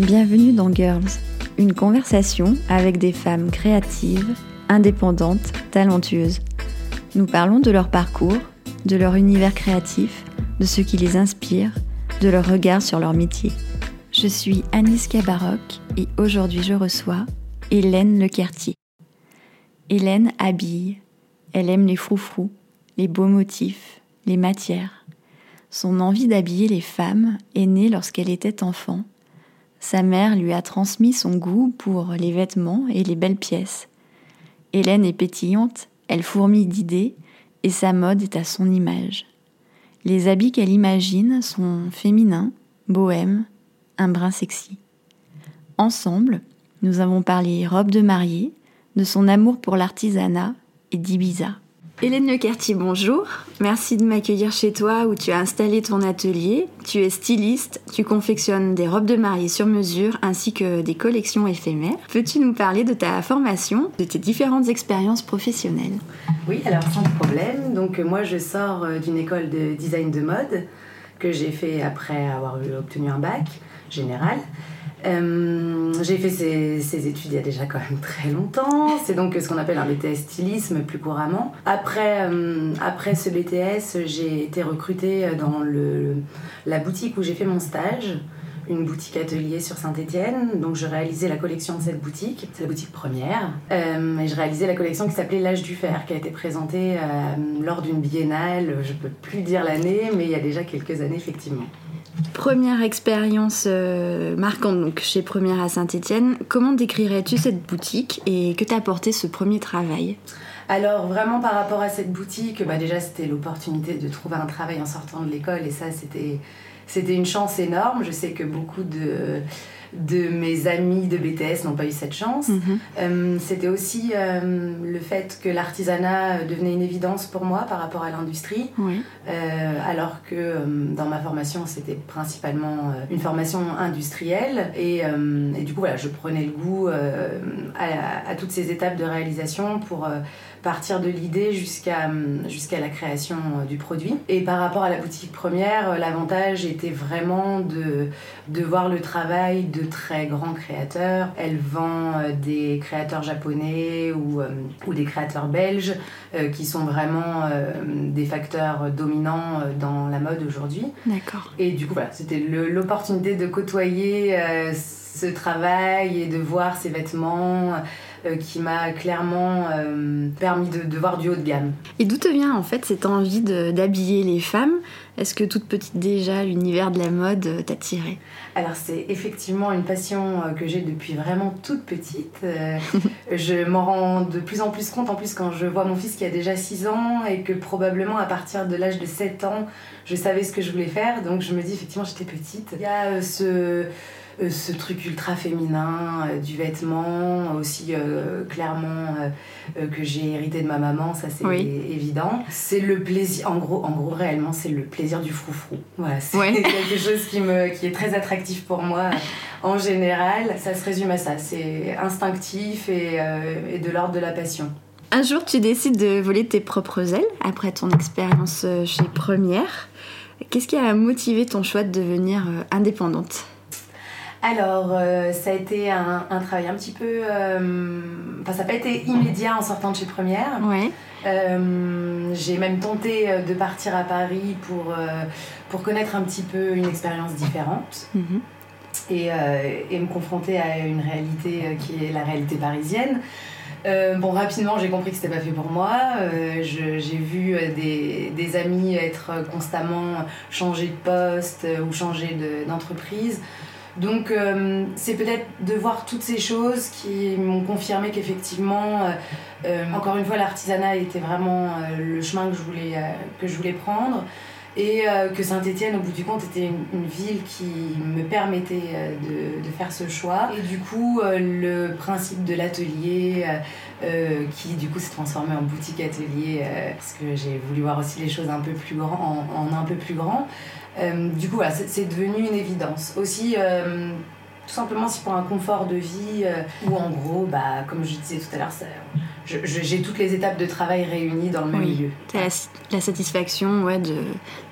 Bienvenue dans Girls, une conversation avec des femmes créatives, indépendantes, talentueuses. Nous parlons de leur parcours, de leur univers créatif, de ce qui les inspire, de leur regard sur leur métier. Je suis Aniska Baroc et aujourd'hui je reçois Hélène Lequertier. Hélène habille, elle aime les froufrous, les beaux motifs, les matières. Son envie d'habiller les femmes est née lorsqu'elle était enfant. Sa mère lui a transmis son goût pour les vêtements et les belles pièces. Hélène est pétillante, elle fourmille d'idées et sa mode est à son image. Les habits qu'elle imagine sont féminins, bohèmes, un brin sexy. Ensemble, nous avons parlé robe de mariée, de son amour pour l'artisanat et d'Ibiza. Hélène Lequertier, bonjour. Merci de m'accueillir chez toi où tu as installé ton atelier. Tu es styliste, tu confectionnes des robes de mariée sur mesure ainsi que des collections éphémères. Peux-tu nous parler de ta formation, de tes différentes expériences professionnelles? Oui, alors sans problème. Donc moi je sors euh, d'une école de design de mode que j'ai fait après avoir obtenu un bac général. Euh, j'ai fait ces, études il y a déjà quand même très longtemps. C'est donc ce qu'on appelle un BTS stylisme plus couramment. Après, euh, après ce BTS, j'ai été recrutée dans la boutique où j'ai fait mon stage, une boutique atelier sur Saint-Étienne. Donc je réalisais la collection de cette boutique, c'est la boutique première. Euh, et je réalisais la collection qui s'appelait L'âge du fer, qui a été présentée lors d'une biennale. Je peux plus dire l'année, mais il y a déjà quelques années effectivement. Première expérience euh, marquante chez Première à Saint-Étienne. Comment décrirais-tu cette boutique et que t'a apporté ce premier travail? Alors vraiment par rapport à cette boutique, bah déjà c'était l'opportunité de trouver un travail en sortant de l'école et ça c'était c'était une chance énorme. Je sais que beaucoup de de mes amis de BTS n'ont pas eu cette chance. Mhm. Euh, c'était aussi euh, le fait que l'artisanat devenait une évidence pour moi par rapport à l'industrie, euh, alors que dans ma formation c'était principalement une formation industrielle et, du coup voilà je prenais le goût à, à, toutes ces étapes de réalisation pour partir de l'idée jusqu'à jusqu'à la création euh, du produit. Et par rapport à la boutique première, euh, l'avantage était vraiment de, de voir le travail de très grands créateurs. Elle vend euh, des créateurs japonais ou, ou des créateurs belges qui sont vraiment des facteurs dominants dans la mode aujourd'hui. D'accord. Et du coup, voilà, c'était l'opportunité de côtoyer ce travail et de voir ces vêtements qui m'a clairement euh, permis de, voir du haut de gamme. Et d'où te vient en fait cette envie d'habiller les femmes? Est-ce que toute petite déjà l'univers de la mode euh, t'attirait Alors c'est effectivement une passion que j'ai depuis vraiment toute petite. je m'en rends de plus en plus compte en plus quand je vois mon fils qui a déjà 6 ans et que probablement à partir de l'âge de 7 ans je savais ce que je voulais faire. Donc je me dis effectivement j'étais petite. Il y a ce euh, ce truc ultra féminin euh, du vêtement, aussi euh, clairement que j'ai hérité de ma maman, ça c'est évident. C'est le plaisir, en gros, en gros réellement, c'est le plaisir du froufrou. Voilà, c'est quelque chose qui, me, qui est très attractif pour moi en général. Ça se résume à ça, c'est instinctif et, et de l'ordre de la passion. Un jour, tu décides de voler tes propres ailes après ton expérience chez Première. Qu'est-ce qui a motivé ton choix de devenir indépendante? Alors, euh, ça a été un, travail un petit peu. Euh, enfin, ça n'a pas été immédiat en sortant de chez Première. Ouais. Euh, j'ai même tenté de partir à Paris pour, pour connaître un petit peu une expérience différente. Mhm. Et, et, me confronter à une réalité qui est la réalité parisienne. bon, rapidement, j'ai compris que c'était pas fait pour moi. j'ai vu des, des, amis être constamment changés de poste ou changer d'entreprise. Donc euh, c'est peut-être de voir toutes ces choses qui m'ont confirmé qu'effectivement, euh, euh, encore une fois, l'artisanat était vraiment le chemin que je voulais, que je voulais prendre et que Saint-Étienne, au bout du compte, était une, ville qui me permettait de, faire ce choix. Et du coup, le principe de l'atelier, qui du coup s'est transformé en boutique atelier, parce que j'ai voulu voir aussi les choses un peu plus grand, en un peu plus grand. Euh, du coup, voilà, c'est devenu une évidence. Aussi, euh, tout simplement, si pour un confort de vie, euh, ou en gros, bah, comme je disais tout à l'heure, j'ai toutes les étapes de travail réunies dans le même milieu. Tu as la, satisfaction ouais, de,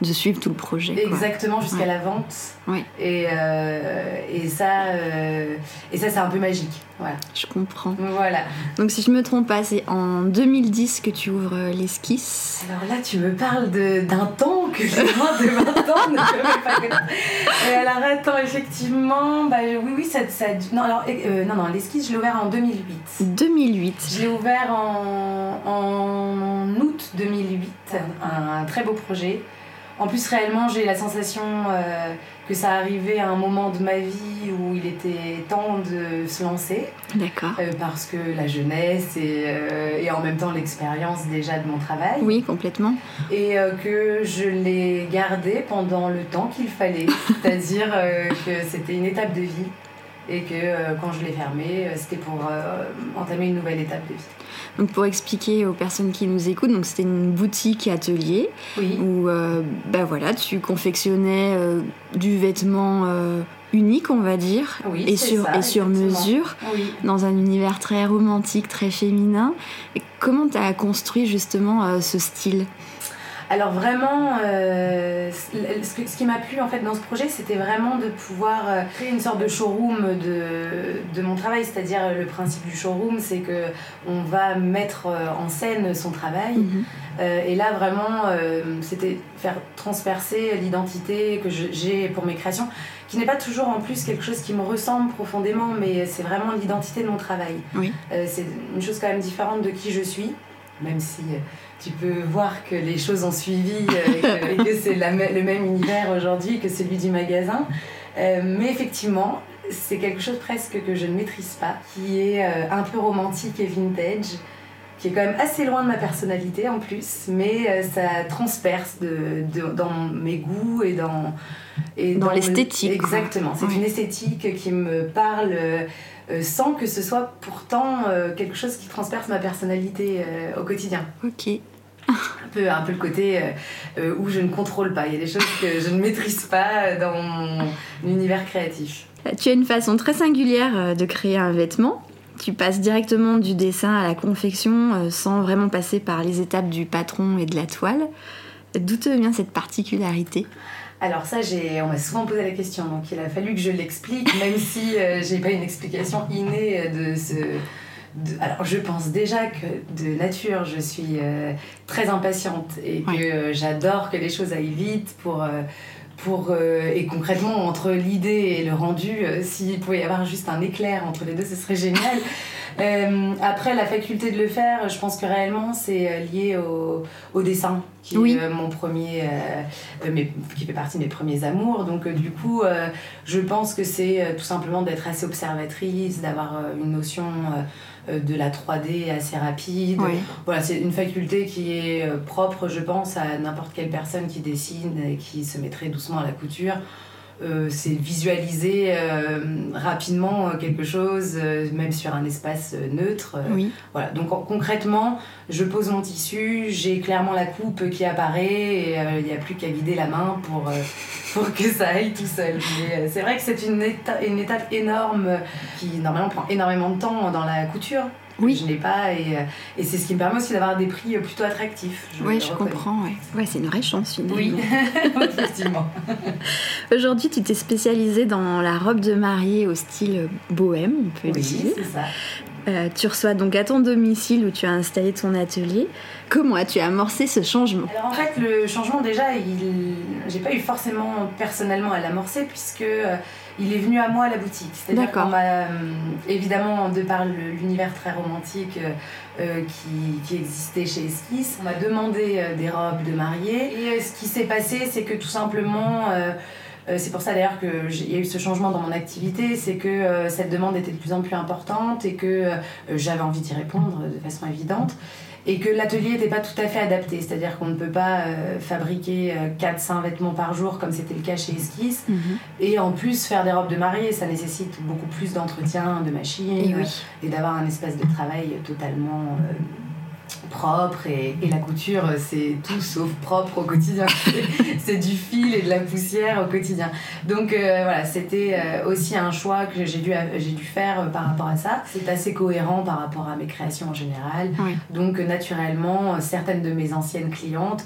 de, suivre tout le projet. Exactement, jusqu'à la vente. Oui. Et, euh, et ça, euh, et ça c'est un peu magique. Voilà. Je comprends. Voilà. Donc si je me trompe pas, c'est en 2010 que tu ouvres euh, l'esquisse. Alors là, tu me parles d'un temps que j'ai moins de 20 ans ne pas Et alors attends, effectivement, bah, oui, oui, ça, ça non, alors, non, non, l'esquisse, je l'ai ouvert en 2008. 2008. Je l'ai ouvert en, en août 2008, un, très beau projet. En plus, réellement, j'ai la sensation euh, que ça arrivait à un moment de ma vie où il était temps de se lancer. D'accord. Euh, parce que la jeunesse et, euh, et en même temps l'expérience déjà de mon travail. Oui, complètement. Et que je l'ai gardé pendant le temps qu'il fallait. C'est-à-dire que c'était une étape de vie et que euh, quand je l'ai fermé, euh, c'était pour euh, entamer une nouvelle étape de vie. Donc pour expliquer aux personnes qui nous écoutent, donc c'était une boutique atelier où bah voilà, tu confectionnais du vêtement unique, on va dire, et, sur, et sur mesure, dans un univers très romantique, très féminin. Et comment tu as construit justement ce style? Alors vraiment, euh, ce, qui m'a plu en fait dans ce projet, c'était vraiment de pouvoir euh, créer une sorte de showroom de, de mon travail. C'est-à-dire le principe du showroom, c'est que on va mettre euh, en scène son travail. Mhm. et là vraiment, c'était faire transpercer l'identité que j'ai pour mes créations, qui n'est pas toujours en plus quelque chose qui me ressemble profondément, mais c'est vraiment l'identité de mon travail. Oui. c'est une chose quand même différente de qui je suis, même si tu peux voir que les choses ont suivi euh, et que, c'est le même univers aujourd'hui que celui du magasin. Euh, mais effectivement, c'est quelque chose presque que je ne maîtrise pas, qui est euh, un peu romantique et vintage, qui est quand même assez loin de ma personnalité en plus, mais ça transperce de, dans mes goûts et dans... Et dans, l'esthétique. Exactement, c'est une esthétique qui me parle sans que ce soit pourtant quelque chose qui transperce ma personnalité au quotidien. Ok un peu, un peu le côté euh, euh, où je ne contrôle pas. Il y a des choses que je ne maîtrise pas dans mon univers créatif. Tu as une façon très singulière euh, de créer un vêtement. Tu passes directement du dessin à la confection sans vraiment passer par les étapes du patron et de la toile. D'où te vient cette particularité? Alors ça, j'ai, on m'a souvent posé la question, donc il a fallu que je l'explique, même si j'ai pas une explication innée de ce, alors je pense déjà que de nature je suis euh, très impatiente et que euh, j'adore que les choses aillent vite pour euh, pour et concrètement entre l'idée et le rendu s'il pouvait y avoir juste un éclair entre les deux ce serait génial après la faculté de le faire je pense que réellement c'est lié au, au, dessin qui est mon premier mais, qui fait partie de mes premiers amours donc du coup je pense que c'est tout simplement d'être assez observatrice d'avoir une notion euh, de la 3D assez rapide. Voilà, c'est une faculté qui est euh, propre, je pense, à n'importe quelle personne qui dessine et qui se mettrait doucement à la couture. Euh, c'est visualiser euh, rapidement euh, quelque chose, même sur un espace neutre. Voilà. Donc concrètement, je pose mon tissu, j'ai clairement la coupe qui apparaît et il n'y a plus qu'à guider la main pour, pour que ça aille tout seul. c'est vrai que c'est une, une étape énorme qui normalement prend énormément de temps dans la couture oui. je n'ai pas. Et, euh, et c'est ce qui me permet aussi d'avoir des prix euh, plutôt attractifs. Oui, je comprends. Ouais. ouais c'est une vraie chance finalement. Oui, effectivement. Aujourd'hui, tu t'es spécialisée dans la robe de mariée au style bohème, on peut oui, dire. c'est ça. Euh, tu reçois donc à ton domicile où tu as installé ton atelier. Comment as-tu amorcé ce changement? Alors en fait, le changement déjà, il... j'ai pas eu forcément personnellement à l'amorcer puisque il est venu à moi à la boutique. C'est-à-dire qu'on m'a, euh, évidemment, de par l'univers très romantique euh, euh, qui, qui, existait chez Esquisse, on m'a demandé des robes de mariée. Et ce qui s'est passé, c'est que tout simplement... c'est pour ça d'ailleurs qu'il y a eu ce changement dans mon activité, c'est que cette demande était de plus en plus importante et que j'avais envie d'y répondre de façon évidente et que l'atelier n'était pas tout à fait adapté. C'est-à-dire qu'on ne peut pas euh, fabriquer 400 euh, vêtements par jour comme c'était le cas chez Esquisse. Mhm. Et en plus, faire des robes de mariée, ça nécessite beaucoup plus d'entretien, de machines, et, d'avoir un espace de travail totalement propre et, la couture c'est tout sauf propre au quotidien. C'est du fil et de la poussière au quotidien. Donc euh, voilà c'était euh, aussi un choix que j'ai dû, j'ai dû faire euh, par rapport à ça. C'est assez cohérent par rapport à mes créations en général. Donc naturellement certaines de mes anciennes clientes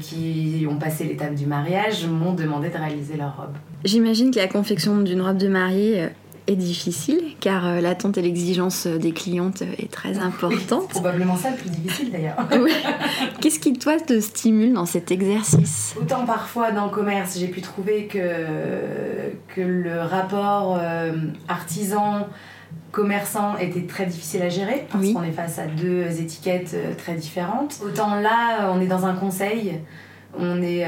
qui ont passé l'étape du mariage m'ont demandé de réaliser leur robe. J'imagine que la confection d'une robe de mariée est difficile car euh, l'attente et l'exigence des clientes est très importante. probablement ça le plus difficile d'ailleurs. Qu'est-ce qui toi te stimule dans cet exercice? Autant parfois dans le commerce j'ai pu trouver que, que le rapport euh, artisan commerçant était très difficile à gérer parce qu'on est face à deux étiquettes euh, très différentes. Autant là on est dans un conseil on est,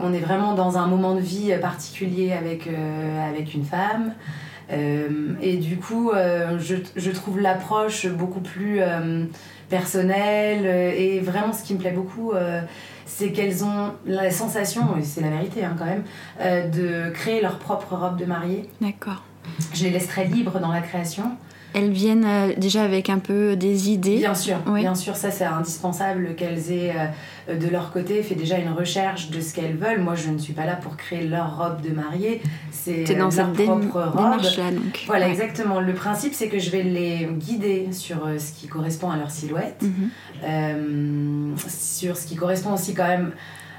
on est vraiment dans un moment de vie particulier avec, avec une femme. Euh, et du coup, euh, je, je, trouve l'approche beaucoup plus euh, personnelle et vraiment ce qui me plaît beaucoup c'est qu'elles ont la sensation, et c'est la vérité hein, quand même, de créer leur propre robe de mariée. D'accord. Je les laisse très libres dans la création. Elles viennent déjà avec un peu des idées. Bien sûr, bien sûr, ça c'est indispensable qu'elles aient euh, de leur côté fait déjà une recherche de ce qu'elles veulent. Moi, je ne suis pas là pour créer leur robe de mariée. C'est dans leur propre robe. Là, donc. Voilà, exactement. Le principe, c'est que je vais les guider sur euh, ce qui correspond à leur silhouette, mhm. euh, sur ce qui correspond aussi quand même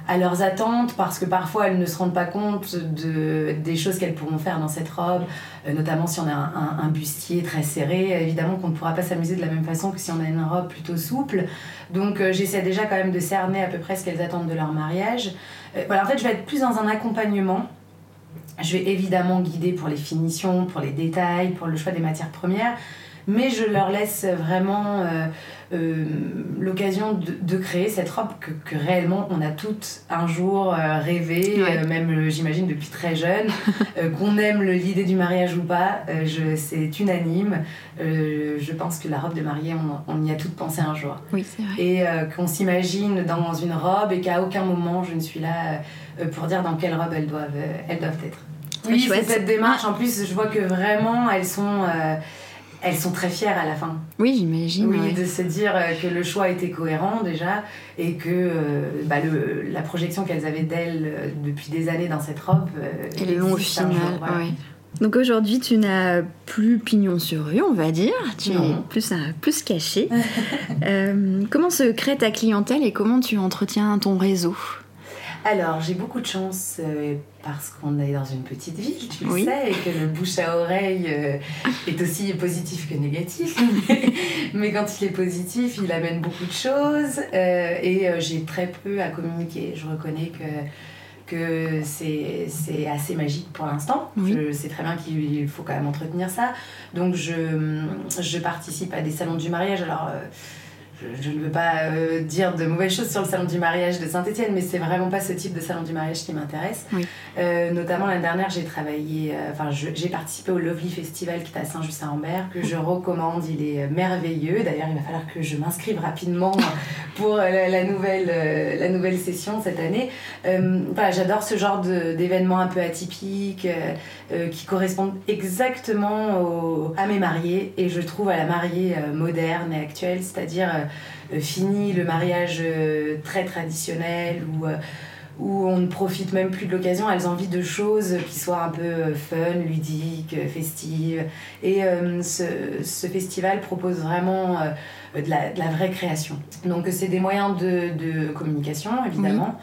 à leurs attentes parce que parfois elles ne se rendent pas compte de, des choses qu'elles pourront faire dans cette robe, euh, notamment si on a un, bustier très serré, évidemment qu'on ne pourra pas s'amuser de la même façon que si on a une robe plutôt souple. Donc euh, j'essaie déjà quand même de cerner à peu près ce qu'elles attendent de leur mariage. Euh, voilà, en fait je vais être plus dans un accompagnement. Je vais évidemment guider pour les finitions, pour les détails, pour le choix des matières premières, mais je leur laisse vraiment euh, l'occasion de, de, créer cette robe que, que, réellement on a toutes un jour euh, rêvé, euh, même j'imagine depuis très jeune, qu'on aime l'idée du mariage ou pas, c'est unanime. je pense que la robe de mariée, on, on, y a toutes pensé un jour. Oui, c'est vrai. Et qu'on s'imagine dans une robe et qu'à aucun moment je ne suis là pour dire dans quelle robe elles doivent, elles doivent être. Oui, c'est cette démarche. En plus, je vois que vraiment, elles sont elles sont très fières à la fin. Oui, j'imagine. Oui, de se dire euh, que le choix était cohérent déjà et que euh, bah, le, la projection qu'elles avaient d'elles euh, depuis des années dans cette robe. L'ont au final. Donc aujourd'hui, tu n'as plus pignon sur rue, on va dire. Tu es plus, plus caché. comment se crée ta clientèle et comment tu entretiens ton réseau? Alors, j'ai beaucoup de chance euh, parce qu'on est dans une petite ville, tu le sais, et que le bouche à oreille euh, est aussi positif que négatif. Mais quand il est positif, il amène beaucoup de choses euh, et j'ai très peu à communiquer. Je reconnais que que c'est assez magique pour l'instant. Je sais très bien qu'il faut quand même entretenir ça. Donc je, je participe à des salons du mariage. Alors je, ne veux pas euh, dire de mauvaises choses sur le salon du mariage de Saint-Etienne, mais c'est vraiment pas ce type de salon du mariage qui m'intéresse. Euh, notamment l'année dernière, j'ai travaillé, euh, enfin, j'ai participé au Lovely Festival qui est à Saint-Just-à-Ambert, que je recommande. Il est merveilleux. D'ailleurs, il va falloir que je m'inscrive rapidement pour la, nouvelle, la nouvelle session cette année. voilà, j'adore ce genre d'événements un peu atypiques qui correspondent exactement à mes mariés et je trouve à la mariée moderne et actuelle, c'est-à-dire fini le mariage euh, très traditionnel ou euh, où on ne profite même plus de l'occasion, elles ont envie de choses qui soient un peu fun, ludiques, festives. Et ce, festival propose vraiment de, la, vraie création. Donc c'est des moyens de communication, évidemment.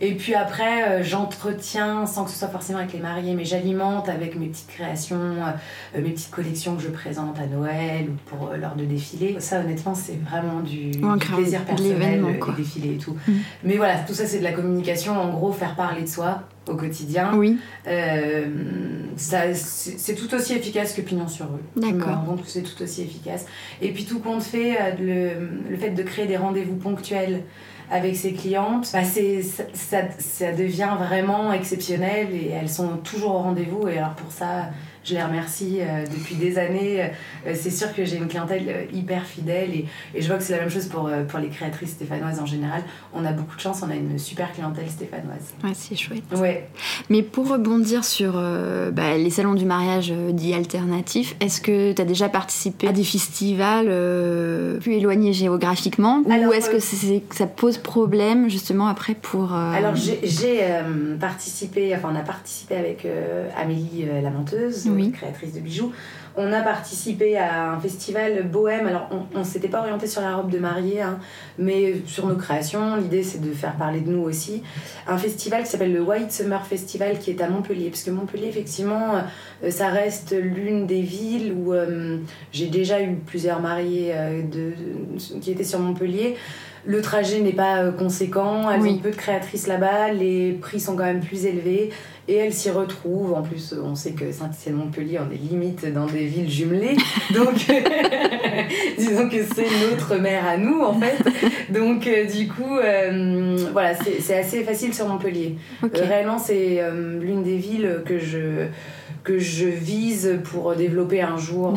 Et puis après, euh, j'entretiens, sans que ce soit forcément avec les mariés, mais j'alimente avec mes petites créations, euh, mes petites collections que je présente à Noël ou pour euh, l'heure de défilé. Ça, honnêtement, c'est vraiment du, plaisir personnel, les défilés et tout. Mm. Mais voilà, tout ça, c'est de la communication. En gros, faire parler de soi au quotidien. Oui. c'est tout aussi efficace que pignon sur rue. D'accord. Donc c'est tout aussi efficace. Et puis tout compte fait, le, le fait de créer des rendez-vous ponctuels avec ses clientes, bah ça, ça, devient vraiment exceptionnel et elles sont toujours au rendez-vous. Et alors pour ça, je les remercie depuis des années. c'est sûr que j'ai une clientèle hyper fidèle et, et je vois que c'est la même chose pour, pour les créatrices stéphanoises en général. On a beaucoup de chance, on a une super clientèle stéphanoise. Ouais, c'est chouette. Ouais. Mais pour rebondir sur bah, les salons du mariage dits alternatifs, est-ce que tu as déjà participé à des festivals plus éloignés géographiquement? Ou est-ce que ça pose problème justement après pour... Alors j'ai participé, enfin on a participé avec euh, Amélie euh, la menteuse, créatrice de bijoux. On a participé à un festival bohème. Alors, on ne s'était pas orienté sur la robe de mariée, hein, mais sur nos créations. L'idée, c'est de faire parler de nous aussi. Un festival qui s'appelle le White Summer Festival, qui est à Montpellier. Parce que Montpellier, effectivement, euh, ça reste l'une des villes où j'ai déjà eu plusieurs mariés de, qui étaient sur Montpellier. Le trajet n'est pas euh, conséquent, elles ont peu de créatrices là-bas, les prix sont quand même plus élevés et elles s'y retrouvent. En plus, on sait que Saint-Étienne-Montpellier, on est limite dans des villes jumelées, donc disons que c'est notre mère à nous en fait. Donc euh, du coup, euh, voilà, c'est assez facile sur Montpellier. réellement, c'est l'une des villes que je, que je vise pour développer un jour.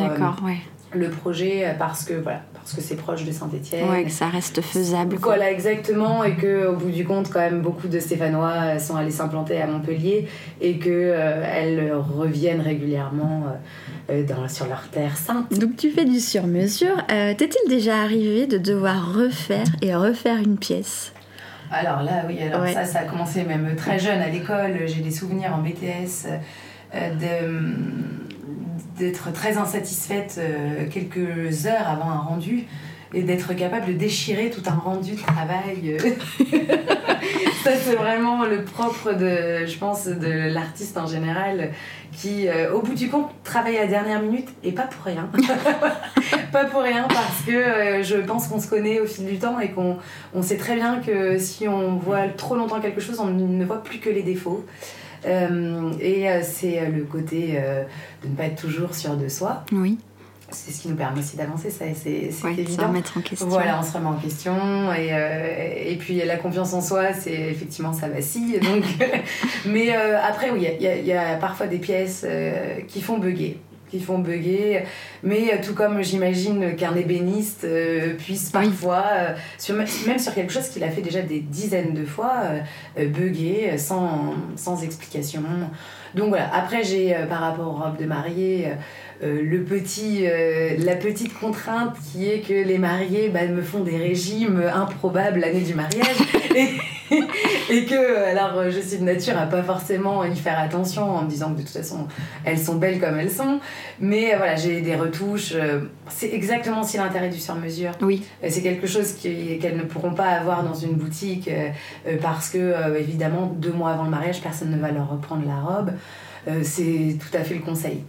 Le projet parce que voilà parce que c'est proche de Saint-Etienne. Ouais, que ça reste faisable. Voilà, exactement, et qu'au bout du compte, quand même, beaucoup de Stéphanois sont allés s'implanter à Montpellier et qu'elles euh, reviennent régulièrement euh, dans, sur leur terre sainte. Donc tu fais du sur-mesure. Euh, T'est-il déjà arrivé de devoir refaire et refaire une pièce? Alors là, oui, alors ça, ça a commencé même très jeune à l'école. J'ai des souvenirs en BTS de d'être très insatisfaite euh, quelques heures avant un rendu et d'être capable de déchirer tout un rendu de travail. ça, c'est vraiment le propre de, je pense, de l'artiste en général qui, euh, au bout du compte, travaille à dernière minute et pas pour rien. pas pour rien parce que euh, je pense qu'on se connaît au fil du temps et qu'on on sait très bien que si on voit trop longtemps quelque chose, on ne voit plus que les défauts. Euh, et euh, c'est euh, le côté de ne pas être toujours sûr de soi. Oui. C'est ce qui nous permet aussi d'avancer, ça, c'est ouais, évident. remettre en question. Voilà, on se remet en question. Et, et puis la confiance en soi, c'est effectivement ça vacille. Donc, mais après, oui, il y, y, a parfois des pièces qui font bugger qui font bugger. Mais euh, tout comme j'imagine qu'un ébéniste euh, puisse parfois, euh, sur, même sur quelque chose qu'il a fait déjà des dizaines de fois, bugger sans, sans explication. Donc voilà, après j'ai par rapport aux robes de mariée, le petit, la petite contrainte qui est que les mariés bah, me font des régimes improbables l'année du mariage. et que, alors, je suis de nature à pas forcément y faire attention en me disant que de toute façon, elles sont belles comme elles sont. Mais voilà, j'ai des retouches. Euh, c'est exactement aussi l'intérêt du sur-mesure. Oui. Euh, c'est quelque chose qu'elles ne pourront pas avoir dans une boutique euh, parce que, évidemment, deux mois avant le mariage, personne ne va leur reprendre la robe. c'est tout à fait le conseil.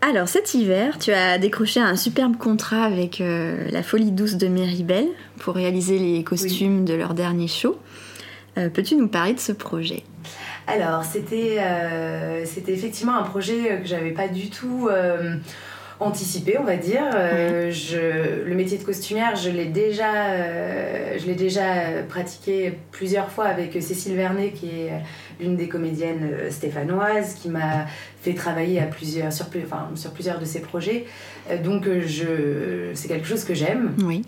Alors cet hiver, tu as décroché un superbe contrat avec la Folie Douce de Méribel pour réaliser les costumes de leur dernier show. Euh, peux-tu nous parler de ce projet? Alors, c'était euh, c'était effectivement un projet que j'avais pas du tout euh, anticipé, on va dire. je, le métier de costumière, je l'ai déjà, je l'ai déjà pratiqué plusieurs fois avec Cécile Vernet, qui est l'une des comédiennes stéphanoises, qui m'a fait travailler à plusieurs, sur, enfin, sur plusieurs de ses projets. donc, je, c'est quelque chose que j'aime. Oui.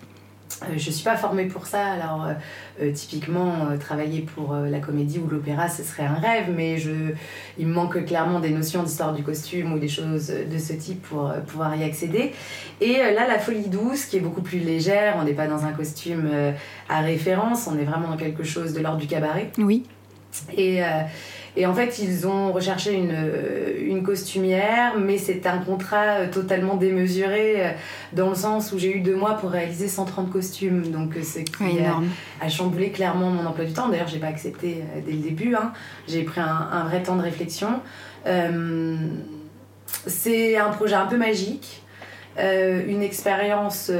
Euh, je ne suis pas formée pour ça, alors euh, euh, typiquement travailler pour la comédie ou l'opéra ce serait un rêve, mais je, il me manque clairement des notions d'histoire du costume ou des choses de ce type pour pouvoir y accéder. Et là, la folie douce qui est beaucoup plus légère, on n'est pas dans un costume à référence, on est vraiment dans quelque chose de l'ordre du cabaret. Oui. Et, et en fait, ils ont recherché une, une costumière, mais c'est un contrat euh, totalement démesuré euh, dans le sens où j'ai eu deux mois pour réaliser 130 costumes. Donc, euh, ce qui a, chamboulé clairement mon emploi du temps. D'ailleurs, j'ai pas accepté dès le début. Hein. J'ai pris un, un, vrai temps de réflexion. c'est un projet un peu magique. une expérience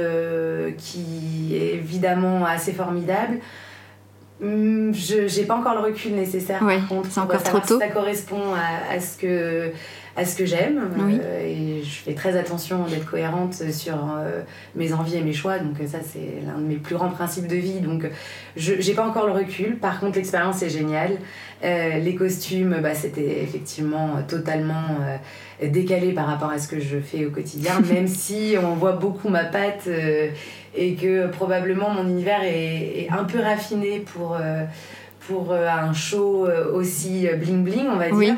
qui est évidemment assez formidable. Hmm, je n'ai pas encore le recul nécessaire par contre. C'est encore trop tôt. Ça correspond à, ce que à ce que j'aime. et je fais très attention d'être cohérente sur mes envies et mes choix. Donc ça, c'est l'un de mes plus grands principes de vie. Donc je n'ai pas encore le recul. Par contre, l'expérience est géniale. les costumes, bah, c'était effectivement totalement décalé par rapport à ce que je fais au quotidien, même si on voit beaucoup ma patte et que probablement mon univers est, un peu raffiné pour, euh, pour euh, un show euh, aussi bling bling, on va dire.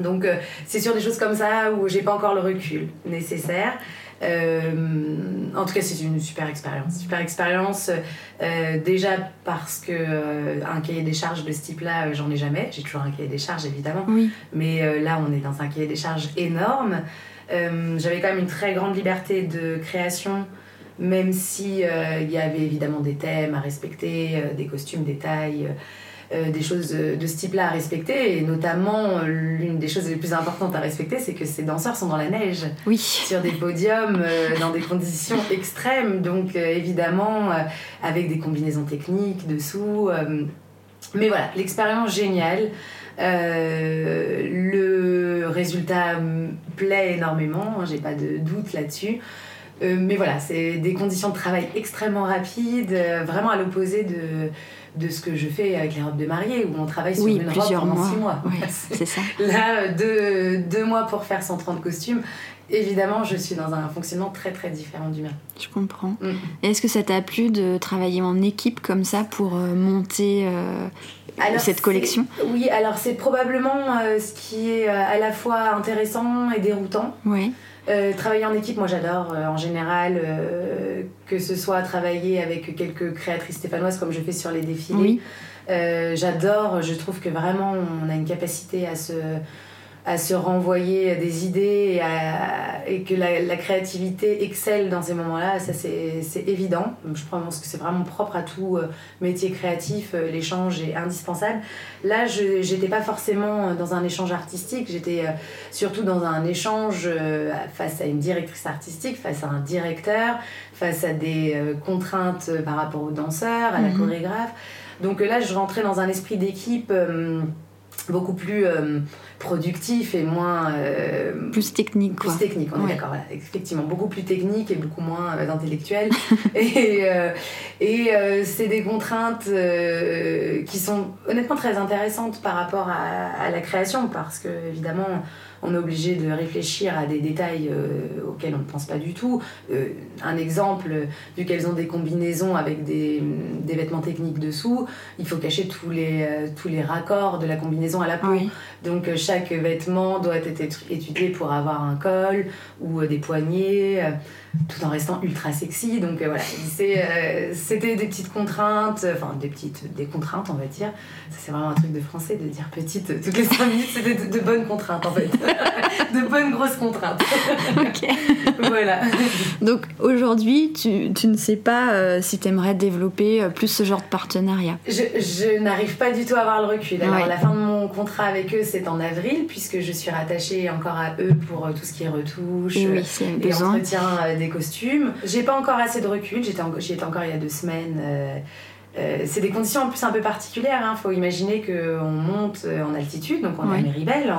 Donc c'est sur des choses comme ça où j'ai pas encore le recul nécessaire. en tout cas, c'est une super expérience. Super expérience, déjà parce que un cahier des charges de ce type-là, j'en ai jamais. J'ai toujours un cahier des charges, évidemment. Mais là, on est dans un cahier des charges énorme. J'avais quand même une très grande liberté de création même si euh, il y avait évidemment des thèmes à respecter, euh, des costumes, des tailles, euh, des choses de ce type-là à respecter. Et notamment, l'une des choses les plus importantes à respecter, c'est que ces danseurs sont dans la neige, oui. sur des podiums, dans des conditions extrêmes, donc évidemment avec des combinaisons techniques dessous. mais voilà, l'expérience géniale. le résultat me plaît énormément, hein, j'ai pas de doute là-dessus. Euh, mais voilà, c'est des conditions de travail extrêmement rapides, euh, vraiment à l'opposé de, de ce que je fais avec les robes de mariée, où on travaille sur une robe pendant mois. six mois. c'est ça. Là, deux, deux, mois pour faire 130 costumes. Évidemment, je suis dans un fonctionnement très très différent du mien. Je comprends. Mm. Est-ce que ça t'a plu de travailler en équipe comme ça pour euh, monter cette collection? Oui, alors c'est probablement ce qui est à la fois intéressant et déroutant. Oui. Euh, travailler en équipe, moi j'adore euh, en général, euh, que ce soit travailler avec quelques créatrices stéphanoises comme je fais sur les défilés. j'adore, je trouve que vraiment on a une capacité à se à se renvoyer des idées et, que la, créativité excelle dans ces moments-là, ça c'est évident. Je pense que c'est vraiment propre à tout euh, métier créatif, euh, l'échange est indispensable. Là, je n'étais pas forcément dans un échange artistique, j'étais euh, surtout dans un échange face à une directrice artistique, face à un directeur, face à des contraintes par rapport aux danseurs, à la mhm. chorégraphe. Donc là, je rentrais dans un esprit d'équipe beaucoup plus euh, productif et moins euh, plus technique plus technique on est d'accord effectivement beaucoup plus technique et beaucoup moins euh, intellectuel. Et et c'est des contraintes qui sont honnêtement très intéressantes par rapport à, à la création parce que évidemment on est obligé de réfléchir à des détails euh, auxquels on ne pense pas du tout. Euh, un exemple, vu qu'elles ont des combinaisons avec des, vêtements techniques dessous, il faut cacher tous les, euh, tous les raccords de la combinaison à la peau. Donc chaque vêtement doit être étudié pour avoir un col ou des poignets tout en restant ultra sexy. Donc voilà, c'était des petites contraintes, enfin des petites des contraintes, on va dire. Ça, c'est vraiment un truc de français de dire petite toutes les 5 minutes, c'était de, bonnes contraintes en fait. de bonnes grosses contraintes. ok. voilà. Donc aujourd'hui, tu, tu, ne sais pas euh, si tu aimerais développer euh, plus ce genre de partenariat Je, je n'arrive pas du tout à avoir le recul. Alors la fin de mon contrat avec eux, c'est en avril, puisque je suis rattachée encore à eux pour euh, tout ce qui est retouche oui, et entretien des costumes. J'ai pas encore assez de recul, j'y étais encore il y a deux semaines. Euh, c'est des conditions en plus un peu particulières. Il hein. faut imaginer qu'on monte euh, en altitude, donc on est à Méribel,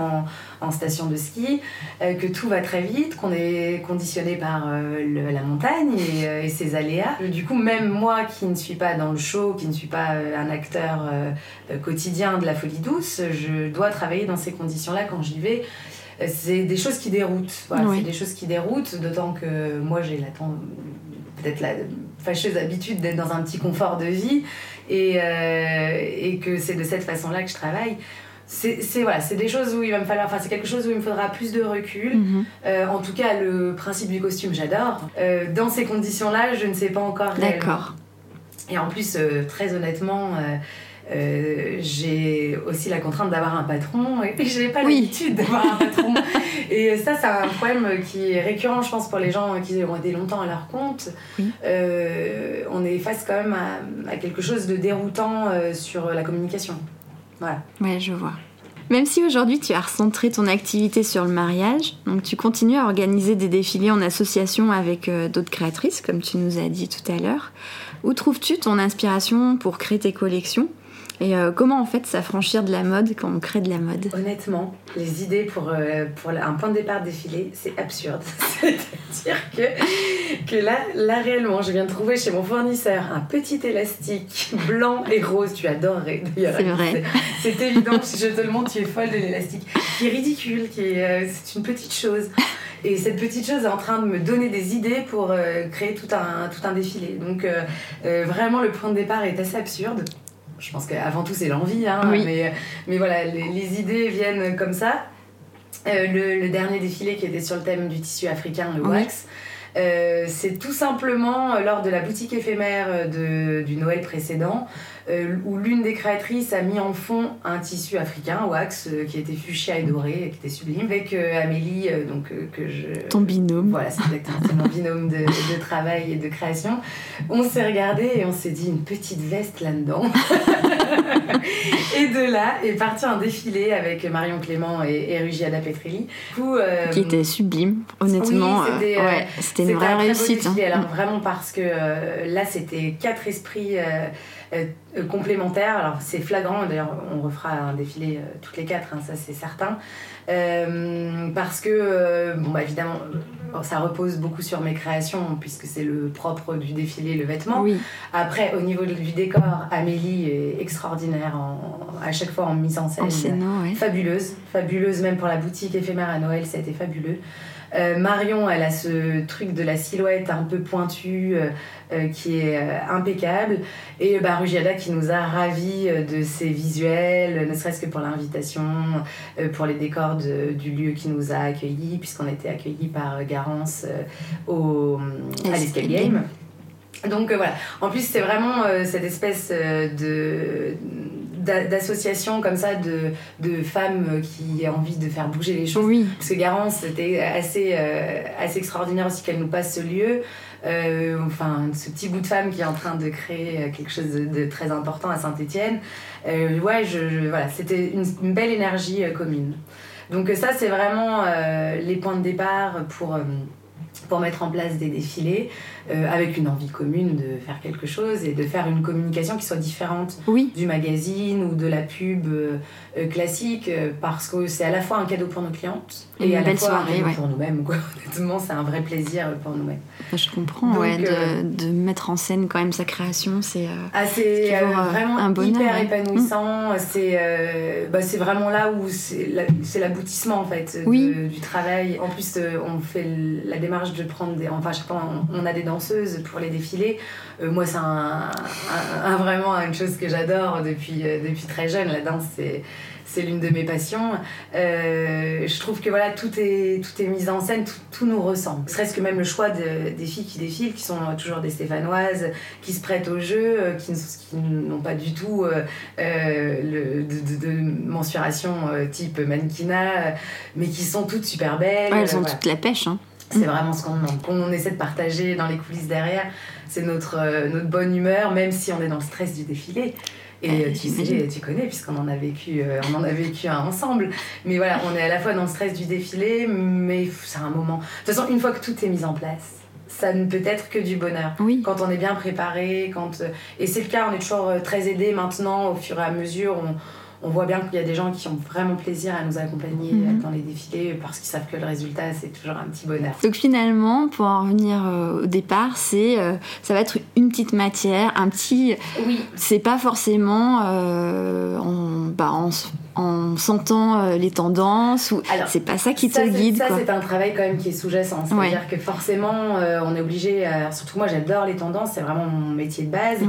en, station de ski, euh, que tout va très vite, qu'on est conditionné par la montagne et, ses aléas. Du coup, même moi qui ne suis pas dans le show, qui ne suis pas un acteur quotidien de la folie douce, je dois travailler dans ces conditions-là quand j'y vais c'est des choses qui déroutent. C'est des choses qui déroutent, d'autant que moi j'ai la peut-être la fâcheuse habitude d'être dans un petit confort de vie et, euh, et que c'est de cette façon-là que je travaille. C'est voilà, des choses où il va me falloir, enfin c'est quelque chose où il me faudra plus de recul. Mhm. Euh, en tout cas, le principe du costume, j'adore. Euh, dans ces conditions-là, je ne sais pas encore. D'accord. Et en plus, très honnêtement, euh, j'ai aussi la contrainte d'avoir un patron et je n'ai pas l'habitude d'avoir un patron. et ça, c'est un problème qui est récurrent, je pense, pour les gens qui ont été longtemps à leur compte. Euh, on est face quand même à, quelque chose de déroutant euh, sur la communication. Voilà. Ouais, je vois. Même si aujourd'hui tu as recentré ton activité sur le mariage, donc tu continues à organiser des défilés en association avec d'autres créatrices, comme tu nous as dit tout à l'heure, où trouves-tu ton inspiration pour créer tes collections? Et euh, comment en fait s'affranchir de la mode quand on crée de la mode? Honnêtement, les idées pour, euh, pour un point de départ défilé, c'est absurde. C'est-à-dire que, que là, là, réellement, je viens de trouver chez mon fournisseur un petit élastique blanc et rose. Tu adorerais d'ailleurs. C'est vrai. C'est évident, si je te le montre, tu es folle de l'élastique. Qui est ridicule, qui est, euh, c'est une petite chose. Et cette petite chose est en train de me donner des idées pour créer tout un, tout un défilé. Donc vraiment, le point de départ est assez absurde je pense qu'avant tout c'est l'envie, hein, mais, mais voilà, les, idées viennent comme ça. Euh, le, dernier défilé qui était sur le thème du tissu africain, le wax, euh, c'est tout simplement lors de la boutique éphémère de, du Noël précédent. Euh, où l'une des créatrices a mis en fond un tissu africain, wax, euh, qui était fuchsia et doré, qui était sublime, avec euh, Amélie, donc que je... Ton binôme. Voilà, c'est exactement mon binôme de, de, travail et de création. On s'est regardé et on s'est dit une petite veste là-dedans. et de là est parti un défilé avec Marion Clément et, et Rugiada Petrilli. qui était sublime, honnêtement. Oui, c'était une vraie réussite. Hein. Alors vraiment parce que là, c'était quatre esprits euh, complémentaires. Alors c'est flagrant, d'ailleurs on refera un défilé euh, toutes les quatre, hein, ça c'est certain. Euh, parce que, bon, bah, évidemment, ça repose beaucoup sur mes créations, puisque c'est le propre du défilé, le vêtement. Oui. Après, au niveau du décor, Amélie est extraordinaire, à chaque fois en mise en scène. Fabuleuse, fabuleuse, même pour la boutique éphémère à Noël, ça a été fabuleux. Euh, Marion, elle a ce truc de la silhouette un peu pointue euh, euh, qui est impeccable. Et bah, Rugiada qui nous a ravis de ses visuels, ne serait-ce que pour l'invitation, pour les décors du lieu qui nous a accueillis, puisqu'on était accueillis par Garance au, à l'Escape Game. Donc voilà, en plus c'est vraiment cette espèce de d'associations comme ça de, de, femmes qui ont envie de faire bouger les choses. Oui. Parce que Garance, c'était assez, euh, assez extraordinaire aussi qu'elle nous passe ce lieu. Euh, enfin, ce petit bout de femme qui est en train de créer euh, quelque chose de, très important à Saint-Étienne. ouais, je, voilà, c'était une, une, belle énergie commune. Donc ça, c'est vraiment les points de départ pour pour mettre en place des défilés euh, avec une envie commune de faire quelque chose et de faire une communication qui soit différente du magazine ou de la pub euh, euh, classique parce que c'est à la fois un cadeau pour nos clientes et, à la fois cadeau pour nous-mêmes. Honnêtement, c'est un vrai plaisir pour nous-mêmes. Je comprends, ouais, de, de, mettre en scène quand même sa création, c'est ah, vraiment un bonheur, hyper épanouissant. C'est bah, vraiment là où c'est l'aboutissement en fait du travail. En plus, on fait la démarche de prendre des. Enfin, chaque fois, on, a des danseuses pour les défilés. Euh, moi, c'est un, vraiment une chose que j'adore depuis, euh, depuis très jeune. La danse, c'est c'est l'une de mes passions. Euh, je trouve que voilà, tout est, tout est mis en scène, tout, nous ressemble. Serait-ce que même le choix des filles qui défilent, qui sont toujours des Stéphanoises, qui se prêtent au jeu, qui, n'ont pas du tout euh, le, de, mensuration type mannequinat, mais qui sont toutes super belles. elles ont toute la pêche. Hein. C'est vraiment ce qu'on essaie de partager dans les coulisses derrière. C'est notre, notre bonne humeur, même si on est dans le stress du défilé. Et euh, tu sais, tu connais, puisqu'on en a vécu, euh, on en a vécu un ensemble. Mais voilà, on est à la fois dans le stress du défilé, mais c'est un moment. De toute façon, une fois que tout est mis en place, ça ne peut être que du bonheur. Oui. Quand on est bien préparé, quand euh, et c'est le cas, on est toujours très aidé maintenant au fur et à mesure. On, on voit bien qu'il y a des gens qui ont vraiment plaisir à nous accompagner mhm. dans les défilés parce qu'ils savent que le résultat c'est toujours un petit bonheur. Donc finalement, pour en revenir au départ, c'est ça va être une petite matière, un petit. Oui. C'est pas forcément euh, en, bah, en, sentant euh, les tendances ou. C'est pas ça qui te guide. Ça, c'est un travail quand même qui est sous-jacent. C'est-à-dire que forcément, euh, on est obligé. surtout moi, j'adore les tendances, c'est vraiment mon métier de base.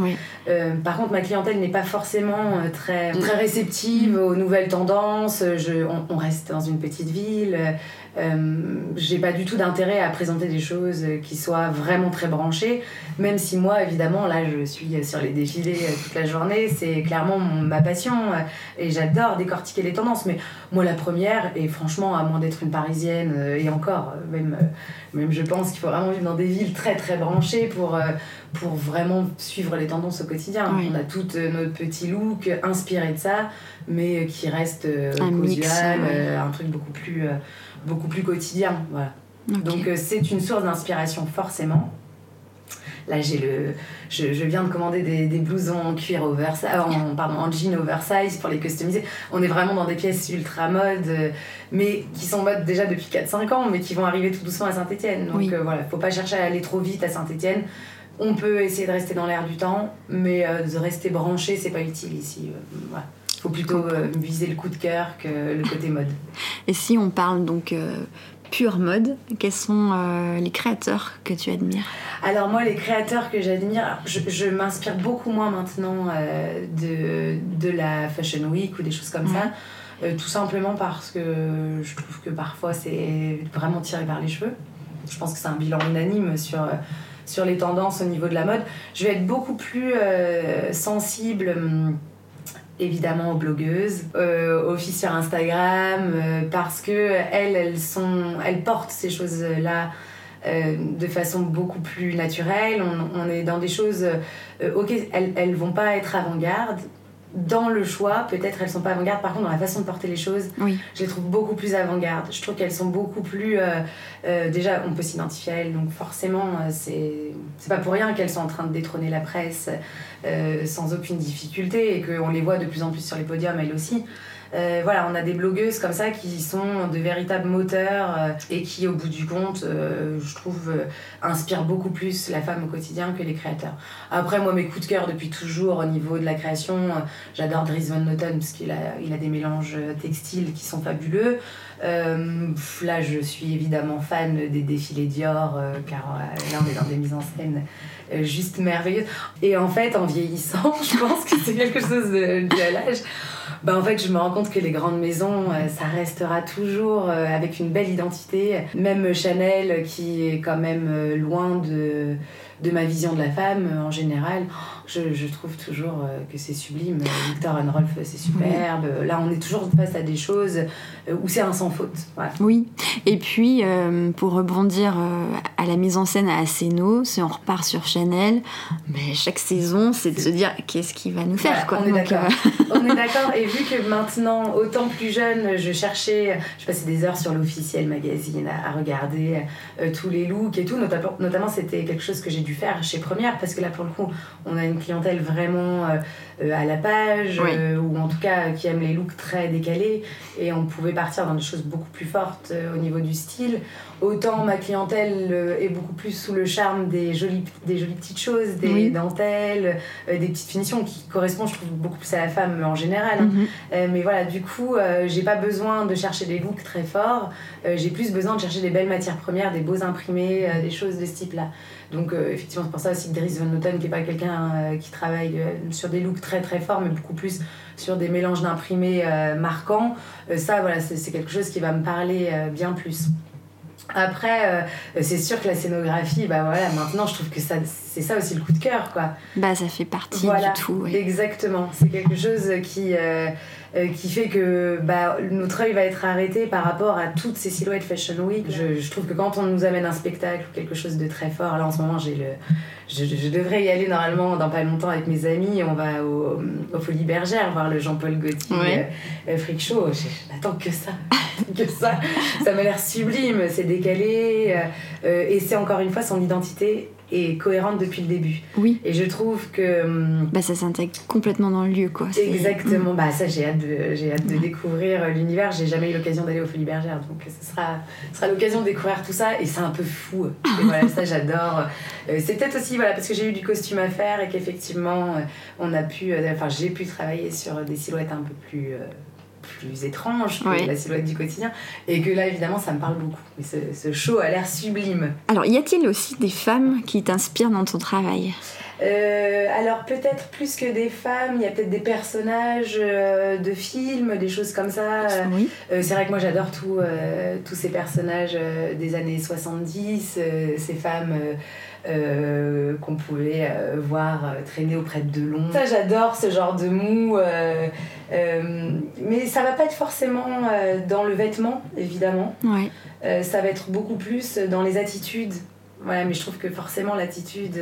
par contre, ma clientèle n'est pas forcément très, très réceptive aux nouvelles tendances. Je, on, reste dans une petite ville. Euh, j'ai pas du tout d'intérêt à présenter des choses qui soient vraiment très branchées, même si moi, évidemment, là, je suis sur les défilés euh, toute la journée, c'est clairement ma passion euh, et j'adore décortiquer les tendances. Mais moi, la première, et franchement, à moins d'être une parisienne, et encore, même, même je pense qu'il faut vraiment vivre dans des villes très très branchées pour, pour vraiment suivre les tendances au quotidien. On a tout notre petit look inspiré de ça, mais qui reste un un truc beaucoup plus beaucoup plus quotidien. Voilà. Donc euh, c'est une source d'inspiration forcément. Là, j'ai le, je, viens de commander des, des blousons en cuir oversize, en, pardon, en jean oversize pour les customiser. On est vraiment dans des pièces ultra mode, mais qui sont mode déjà depuis 4-5 ans, mais qui vont arriver tout doucement à Saint-Etienne. Donc il voilà, faut pas chercher à aller trop vite à Saint-Etienne. On peut essayer de rester dans l'air du temps, mais de rester branché, c'est pas utile ici. Voilà. Il faut plutôt euh, viser le coup de cœur que le côté mode. Et si on parle donc euh, pure mode, quels sont euh, les créateurs que tu admires Alors moi, les créateurs que j'admire, je, m'inspire beaucoup moins maintenant de, de la Fashion Week ou des choses comme ça. tout simplement parce que je trouve que parfois c'est vraiment tiré par les cheveux. Je pense que c'est un bilan unanime sur, sur les tendances au niveau de la mode. Je vais être beaucoup plus sensible hum, évidemment aux blogueuses, euh, aux filles sur Instagram, euh, parce que elles, sont, elles portent ces choses-là euh, de façon beaucoup plus naturelle. On, on est dans des choses, ok, elles, elles vont pas être avant-garde, dans le choix, peut-être elles sont pas avant-garde, par contre dans la façon de porter les choses, je les trouve beaucoup plus avant-garde. Je trouve qu'elles sont beaucoup plus... Euh, euh, déjà, on peut s'identifier à elles, donc forcément, euh, c'est, c'est pas pour rien qu'elles sont en train de détrôner la presse sans aucune difficulté et qu'on les voit de plus en plus sur les podiums, elles aussi. Euh, voilà, on a des blogueuses comme ça qui sont de véritables moteurs euh, et qui, au bout du compte, euh, je trouve, inspirent beaucoup plus la femme au quotidien que les créateurs. Après, moi, mes coups de cœur depuis toujours au niveau de la création, j'adore Dries Van Noten parce qu'il a, il a des mélanges textiles qui sont fabuleux. là, je suis évidemment fan des défilés Dior, car là, on est dans des mises en scène juste merveilleuses. Et en fait, en vieillissant, je pense que c'est quelque chose de, de l'âge bah, en fait, je me rends compte que les grandes maisons, euh, ça restera toujours euh, avec une belle identité. Même Chanel, qui est quand même euh, loin de, de ma vision de la femme en général, je, je trouve toujours que c'est sublime. Victor Rolf, c'est superbe. Là, on est toujours face à des choses où c'est un sans faute. Oui. Et puis, pour rebondir à la mise en scène à Aseno, si on repart sur Chanel, mais chaque saison, c'est de se dire qu'est-ce qui va nous faire. quoi. On est d'accord. on est d'accord. Et vu que maintenant, autant plus jeune, je cherchais, je passais des heures sur l'officiel magazine à, regarder euh, tous les looks et tout. Notamment, notamment c'était quelque chose que j'ai dû faire chez Première parce que là, pour le coup, on a une clientèle vraiment euh, euh, à la page ou en tout cas qui aime les looks très décalés et on pouvait partir dans des choses beaucoup plus fortes au niveau du style. Autant ma clientèle est beaucoup plus sous le charme des jolies, des jolies petites choses, des dentelles, des petites finitions qui correspondent, je trouve, beaucoup plus à la femme en général. Hein. Mhm. Euh, mais voilà, du coup, euh, j'ai pas besoin de chercher des looks très forts. Euh, j'ai plus besoin de chercher des belles matières premières, des beaux imprimés, des choses de ce type-là. Donc, effectivement, c'est pour ça aussi que Dries Van Noten, qui est pas quelqu'un qui travaille sur des looks très très forts, mais beaucoup plus sur des mélanges d'imprimés marquants, ça, voilà, c'est quelque chose qui va me parler bien plus. Après, euh, c'est sûr que la scénographie, bah voilà, maintenant je trouve que ça, c'est ça aussi le coup de cœur, quoi. Bah ça fait partie du tout. Exactement, c'est quelque chose qui, euh, euh, qui fait que bah, notre œil va être arrêté par rapport à toutes ces silhouettes Fashion Week. Je, je, trouve que quand on nous amène un spectacle ou quelque chose de très fort, là en ce moment j'ai le, je, je, devrais y aller normalement dans pas longtemps avec mes amis. On va au, au Folie Bergère voir le Jean-Paul Gaultier Freak Show. J'attends que ça, que ça. Ça m'a l'air sublime, c'est décalé euh, et c'est encore une fois son identité est cohérente depuis le début. Oui. Et je trouve que. Hum, bah, ça s'intègre complètement dans le lieu, quoi. Exactement. Bah, ça, j'ai hâte de, j'ai hâte de découvrir euh, l'univers. J'ai jamais eu l'occasion d'aller au Folies Bergères, donc ce sera, ce sera l'occasion de découvrir tout ça. Et c'est un peu fou. Et voilà, ça, j'adore. Euh, c'est peut-être aussi, voilà, parce que j'ai eu du costume à faire et qu'effectivement, on a pu. Enfin, j'ai pu travailler sur des silhouettes un peu plus plus étrange que la silhouette du quotidien. Et que là, évidemment, ça me parle beaucoup. Et ce, ce show a l'air sublime. Alors, y a-t-il aussi des femmes qui t'inspirent dans ton travail? Euh, alors peut-être plus que des femmes, il y a peut-être des personnages euh, de films, des choses comme ça. Oui. Euh, c'est vrai que moi j'adore tous ces personnages des années 70, ces femmes euh, qu'on pouvait euh, voir euh, traîner auprès de Delon. Ça, j'adore ce genre de mou. mais ça va pas être forcément dans le vêtement, évidemment. Ouais. ça va être beaucoup plus dans les attitudes. Voilà, mais je trouve que forcément l'attitude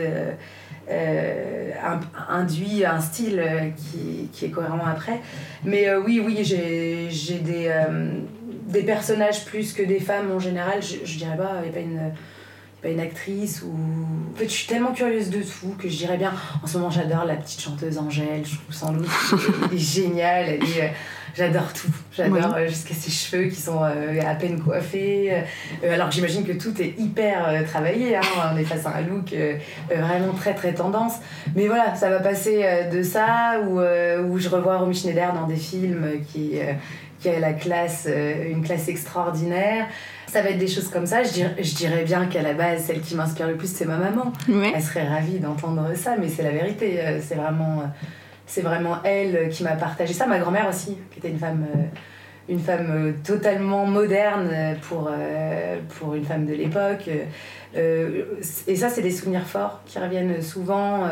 induit un style qui, qui, est cohérent après. Mais oui, oui, j'ai des, des personnages plus que des femmes en général. Je, je dirais pas, il n'y a pas une pas une actrice ou. En fait, je suis tellement curieuse de tout que je dirais bien. En ce moment, j'adore la petite chanteuse Angèle. Je trouve sans doute elle est géniale. Elle est, J'adore tout. J'adore euh, jusqu'à ses cheveux qui sont euh, à peine coiffés. Euh, alors j'imagine que tout est hyper travaillé. Hein. On est face à un look vraiment très très tendance. Mais voilà, ça va passer de ça où, où je revois Romy Schneider dans des films qui, qui a la classe, une classe extraordinaire. Ça va être des choses comme ça. Je dirais, je dirais bien qu'à la base, celle qui m'inspire le plus, c'est ma maman. Elle serait ravie d'entendre ça, mais c'est la vérité. C'est vraiment c'est vraiment elle qui m'a partagé ça. Ma grand-mère aussi, qui était une femme, euh, une femme euh, totalement moderne pour, euh, pour une femme de l'époque. et ça, c'est des souvenirs forts qui reviennent souvent.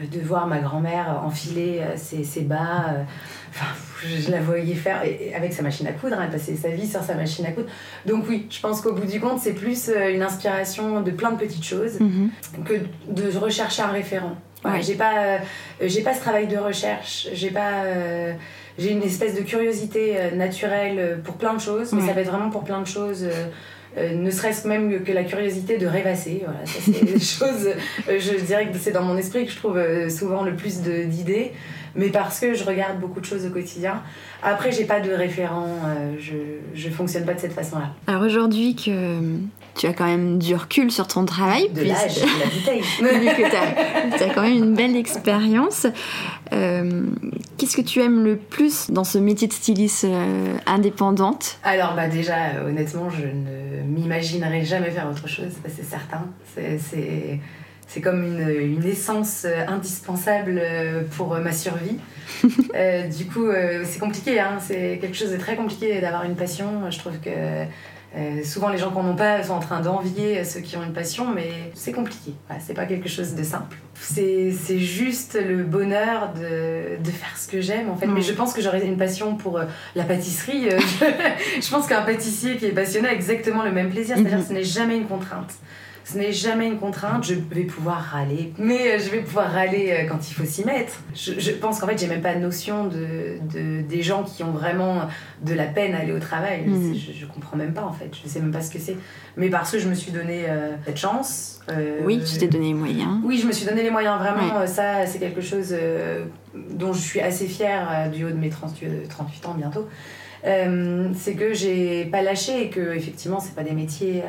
de voir ma grand-mère enfiler ses, ses bas. Enfin, je la voyais faire avec sa machine à coudre, elle passait sa vie sur sa machine à coudre. Donc oui, je pense qu'au bout du compte, c'est plus une inspiration de plein de petites choses mhm. que de rechercher un référent. J'ai pas, euh, j'ai pas ce travail de recherche. J'ai pas, euh, j'ai une espèce de curiosité euh, naturelle pour plein de choses, mais ça va être vraiment pour plein de choses. ne serait-ce même que la curiosité de rêvasser. Voilà, ça c'est des choses. je dirais que c'est dans mon esprit que je trouve souvent le plus d'idées mais parce que je regarde beaucoup de choses au quotidien. Après, j'ai pas de référent, euh, je, je fonctionne pas de cette façon-là. Alors aujourd'hui que tu as quand même du recul sur ton travail. De l'âge, de la bouteille. que tu as, quand même une belle expérience. Euh, qu'est-ce que tu aimes le plus dans ce métier de styliste euh, indépendante? Alors bah déjà, honnêtement, je ne m'imaginerais jamais faire autre chose, c'est certain. C'est c'est comme une, une, essence euh, indispensable euh, pour euh, ma survie. du coup, c'est compliqué, hein, c'est quelque chose de très compliqué d'avoir une passion. Je trouve que souvent les gens qui n'en ont pas sont en train d'envier ceux qui ont une passion, mais c'est compliqué. c'est pas quelque chose de simple. C'est juste le bonheur de, de faire ce que j'aime en fait. Mais mm. je pense que j'aurais une passion pour la pâtisserie. je pense qu'un pâtissier qui est passionné a exactement le même plaisir, c'est-à-dire que ce n'est jamais une contrainte. Ce n'est jamais une contrainte, je vais pouvoir râler, mais euh, je vais pouvoir râler euh, quand il faut s'y mettre. Je, pense qu'en fait, j'ai même pas de notion de, de, des gens qui ont vraiment de la peine à aller au travail. Mm. Je, je, comprends même pas en fait, je sais même pas ce que c'est. Mais parce que je me suis donné euh, cette chance. oui, tu t'es donné les moyens. Oui, je me suis donné les moyens, vraiment. ça, c'est quelque chose dont je suis assez fière du haut de mes 38, 38 ans bientôt. C'est que j'ai pas lâché et que effectivement c'est pas des métiers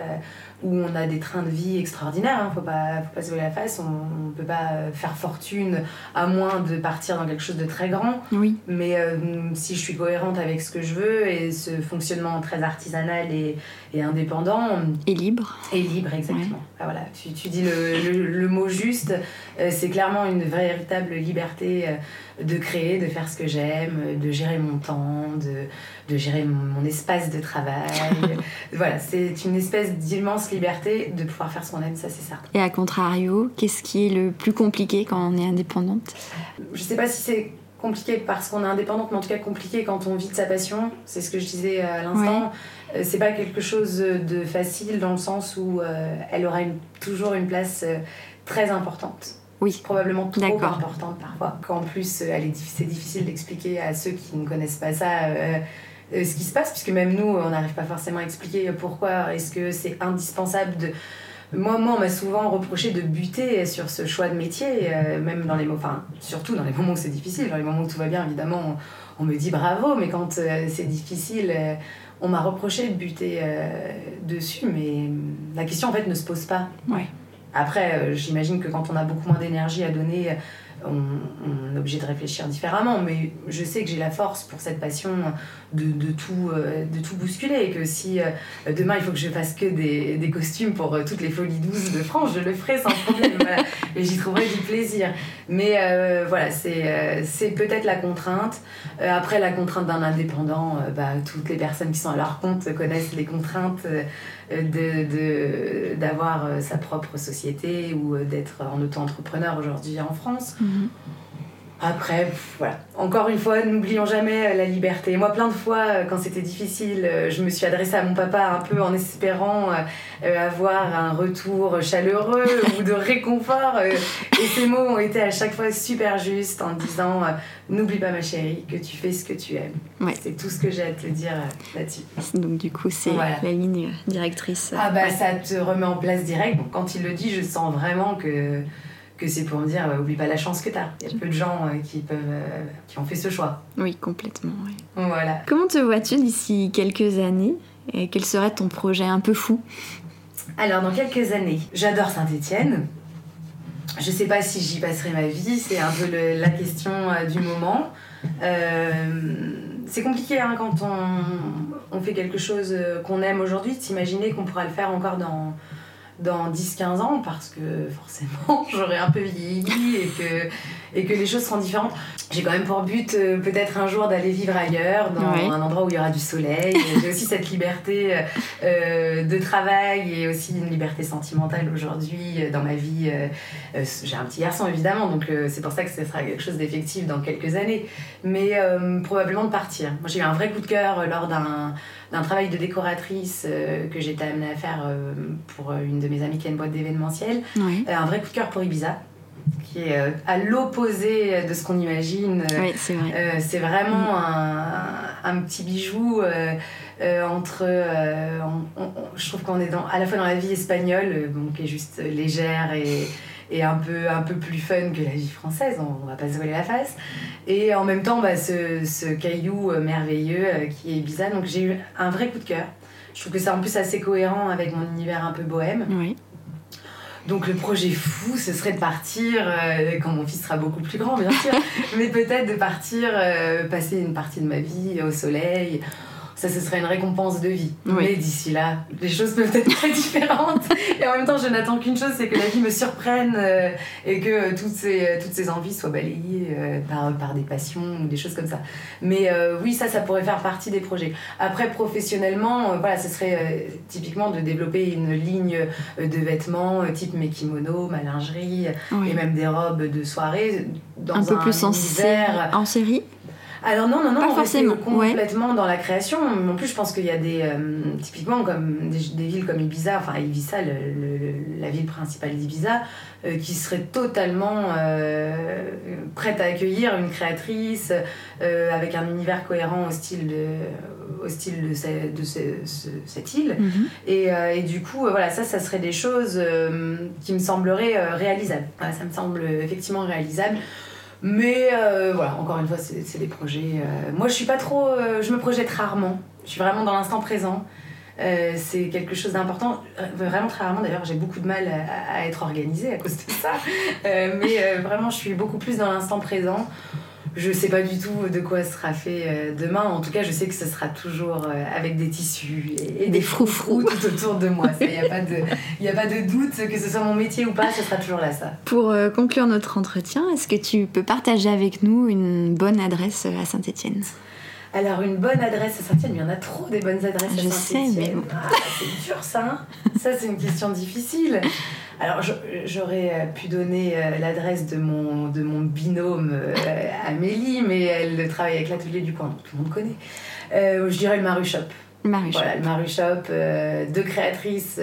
où on a des trains de vie extraordinaires, il hein, ne faut pas, faut pas se la face, on ne peut pas faire fortune à moins de partir dans quelque chose de très grand. Oui. Mais euh, si je suis cohérente avec ce que je veux et ce fonctionnement très artisanal et, et indépendant. Et libre. Et libre, exactement. Ah, voilà, tu, tu dis le, le, mot juste, euh, c'est clairement une véritable liberté euh, de créer, de faire ce que j'aime, de gérer mon temps, de, de gérer mon, espace de travail. voilà, c'est une espèce d'immense liberté de pouvoir faire ce qu'on aime, ça c'est ça. Et à contrario, qu'est-ce qui est le plus compliqué quand on est indépendante? Je sais pas si c'est compliqué parce qu'on est indépendante, mais en tout cas compliqué quand on vit de sa passion. C'est ce que je disais à l'instant. Euh, c'est pas quelque chose de facile dans le sens où euh, elle aura toujours une place euh, très importante. Oui. Probablement trop importante parfois. Qu'en plus, c'est difficile d'expliquer à ceux qui ne connaissent pas ça ce qui se passe, puisque même nous, on n'arrive pas forcément à expliquer pourquoi est-ce que c'est indispensable de moi, moi on m'a souvent reproché de buter sur ce choix de métier, même dans les moments, enfin, surtout dans les moments où c'est difficile. Dans les moments où tout va bien, évidemment, on, me dit bravo, mais quand c'est difficile, on m'a reproché de buter euh, dessus, mais la question en fait ne se pose pas. Ouais. Après, euh, j'imagine que quand on a beaucoup moins d'énergie à donner, on, est obligé de réfléchir différemment, mais je sais que j'ai la force pour cette passion de, de tout, euh, de tout bousculer. Et que si euh, demain il faut que je fasse que des, des costumes pour toutes les folies douces de France, je le ferai sans problème. Et j'y trouverai du plaisir. Mais voilà, c'est c'est peut-être la contrainte. après, la contrainte d'un indépendant, bah, toutes les personnes qui sont à leur compte connaissent les contraintes de d'avoir sa propre société ou d'être en auto-entrepreneur aujourd'hui en France. Mhm. Après, voilà. Encore une fois, n'oublions jamais euh, la liberté. Moi, plein de fois, euh, quand c'était difficile, euh, je me suis adressée à mon papa un peu en espérant avoir un retour chaleureux ou de réconfort. Et ces mots ont été à chaque fois super justes en disant N'oublie pas, ma chérie, que tu fais ce que tu aimes. C'est tout ce que j'ai à te dire là-dessus. Donc, du coup, c'est la ligne directrice. Ah, bah, ça te remet en place direct. quand il le dit, je sens vraiment que que c'est pour me dire euh, oublie pas la chance que tu as. Il y a peu de gens euh, qui peuvent euh, qui ont fait ce choix. Oui, complètement. Voilà. Comment te vois-tu d'ici quelques années? Et quel serait ton projet un peu fou? Alors dans quelques années, j'adore Saint-Étienne. Je sais pas si j'y passerai ma vie, c'est un peu la question du moment. c'est compliqué hein, quand on, on, fait quelque chose qu'on aime aujourd'hui, t'imaginer qu'on pourra le faire encore dans dans 10-15 ans parce que forcément j'aurai un peu vieilli et que, et que les choses seront différentes. J'ai quand même pour but euh, peut-être un jour d'aller vivre ailleurs, dans un endroit où il y aura du soleil. J'ai aussi cette liberté euh, de travail et aussi une liberté sentimentale aujourd'hui euh, dans ma vie. J'ai un petit garçon évidemment, donc c'est pour ça que ce sera quelque chose d'effectif dans quelques années. Mais probablement de partir. Moi j'ai eu un vrai coup de cœur lors d'un d'un travail de décoratrice que j'étais amenée à faire pour une de mes amies qui a une boîte d'événementiel. un vrai coup de cœur pour Ibiza qui est euh, à l'opposé de ce qu'on imagine. Oui, c'est vrai. Euh, c'est vraiment un, un, petit bijou euh, entre. je trouve qu'on est dans, à la fois dans la vie espagnole, qui est juste légère et, et, un, peu, un peu plus fun que la vie française, on, va pas se voiler la face. Et en même temps, bah, ce, ce, caillou merveilleux qui est Ibiza. Donc j'ai eu un vrai coup de cœur. Je trouve que c'est en plus assez cohérent avec mon univers un peu bohème. Oui. Donc le projet fou, ce serait de partir, euh, quand mon fils sera beaucoup plus grand bien sûr, mais peut-être de partir, euh, passer une partie de ma vie au soleil, ça ce serait une récompense de vie. Mais d'ici là, les choses peuvent être très différentes. Et en même temps, je n'attends qu'une chose, c'est que la vie me surprenne euh, et que toutes ces, toutes ces envies soient balayées euh, par, par des passions ou des choses comme ça. Mais euh, oui, ça, ça pourrait faire partie des projets. Après, professionnellement, voilà, ce serait typiquement de développer une ligne de vêtements type mes kimonos, ma lingerie et même des robes de soirée dans un peu plus en, en série? Alors non, non, non, pas forcément. complètement dans la création. En plus, je pense qu'il y a des, euh, typiquement comme des, villes comme Ibiza, enfin Ibiza, la ville principale d'Ibiza, euh, qui serait totalement euh, prête à accueillir une créatrice avec un univers cohérent au style de, au style de, cette île. Mhm. et, et, du coup, voilà, ça, ça serait des choses qui me sembleraient réalisables. ça me semble effectivement réalisable. Mais euh, voilà, encore une fois, c'est des projets. Euh, moi, je suis pas trop. Euh, je me projette rarement. Je suis vraiment dans l'instant présent. c'est quelque chose d'important. Vraiment très rarement, d'ailleurs, j'ai beaucoup de mal à, à, être organisée à cause de ça. mais vraiment, je suis beaucoup plus dans l'instant présent. Je sais pas du tout de quoi sera fait euh, demain. En tout cas, je sais que ce sera toujours euh, avec des tissus et, des froufrous tout autour de moi. Il n'y a, pas de, a pas de doute que ce soit mon métier ou pas, ce sera toujours là, ça. Pour euh, conclure notre entretien, est-ce que tu peux partager avec nous une bonne adresse à Saint-Etienne alors, une bonne adresse à Saint-Etienne, il y en a trop des bonnes adresses à Saint-Etienne. Je sais, mais... Ah, c'est dur ça. Hein. ça, c'est une question difficile. Alors j'aurais euh, pu donner euh, l'adresse de mon, de mon binôme euh, Amélie, mais elle travaille avec l'atelier du coin, donc tout le monde connaît. je dirais le Maru Shop. Maru. Voilà, le Maru Shop, deux créatrices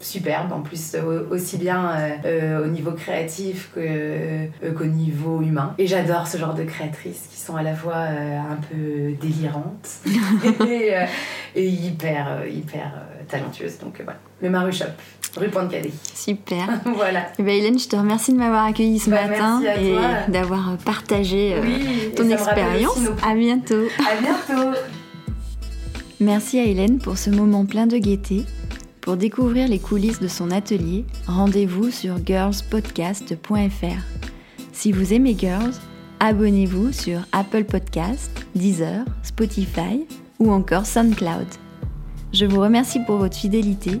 superbes, en plus aussi bien au niveau créatif qu'au niveau humain. Et j'adore ce genre de créatrices qui sont à la fois un peu délirantes et, et, hyper, hyper talentueuses. Donc voilà, le Maru Shop rue Pointe-Cadet. Super. voilà. Et eh ben, Hélène, je te remercie de m'avoir accueillie ce bah, matin et d'avoir partagé euh, ton expérience. À bientôt. À bientôt. Merci à Hélène pour ce moment plein de gaieté. Pour découvrir les coulisses de son atelier, rendez-vous sur girlspodcast.fr. Si vous aimez Girls, abonnez-vous sur Apple Podcast, Deezer, Spotify ou encore SoundCloud. Je vous remercie pour votre fidélité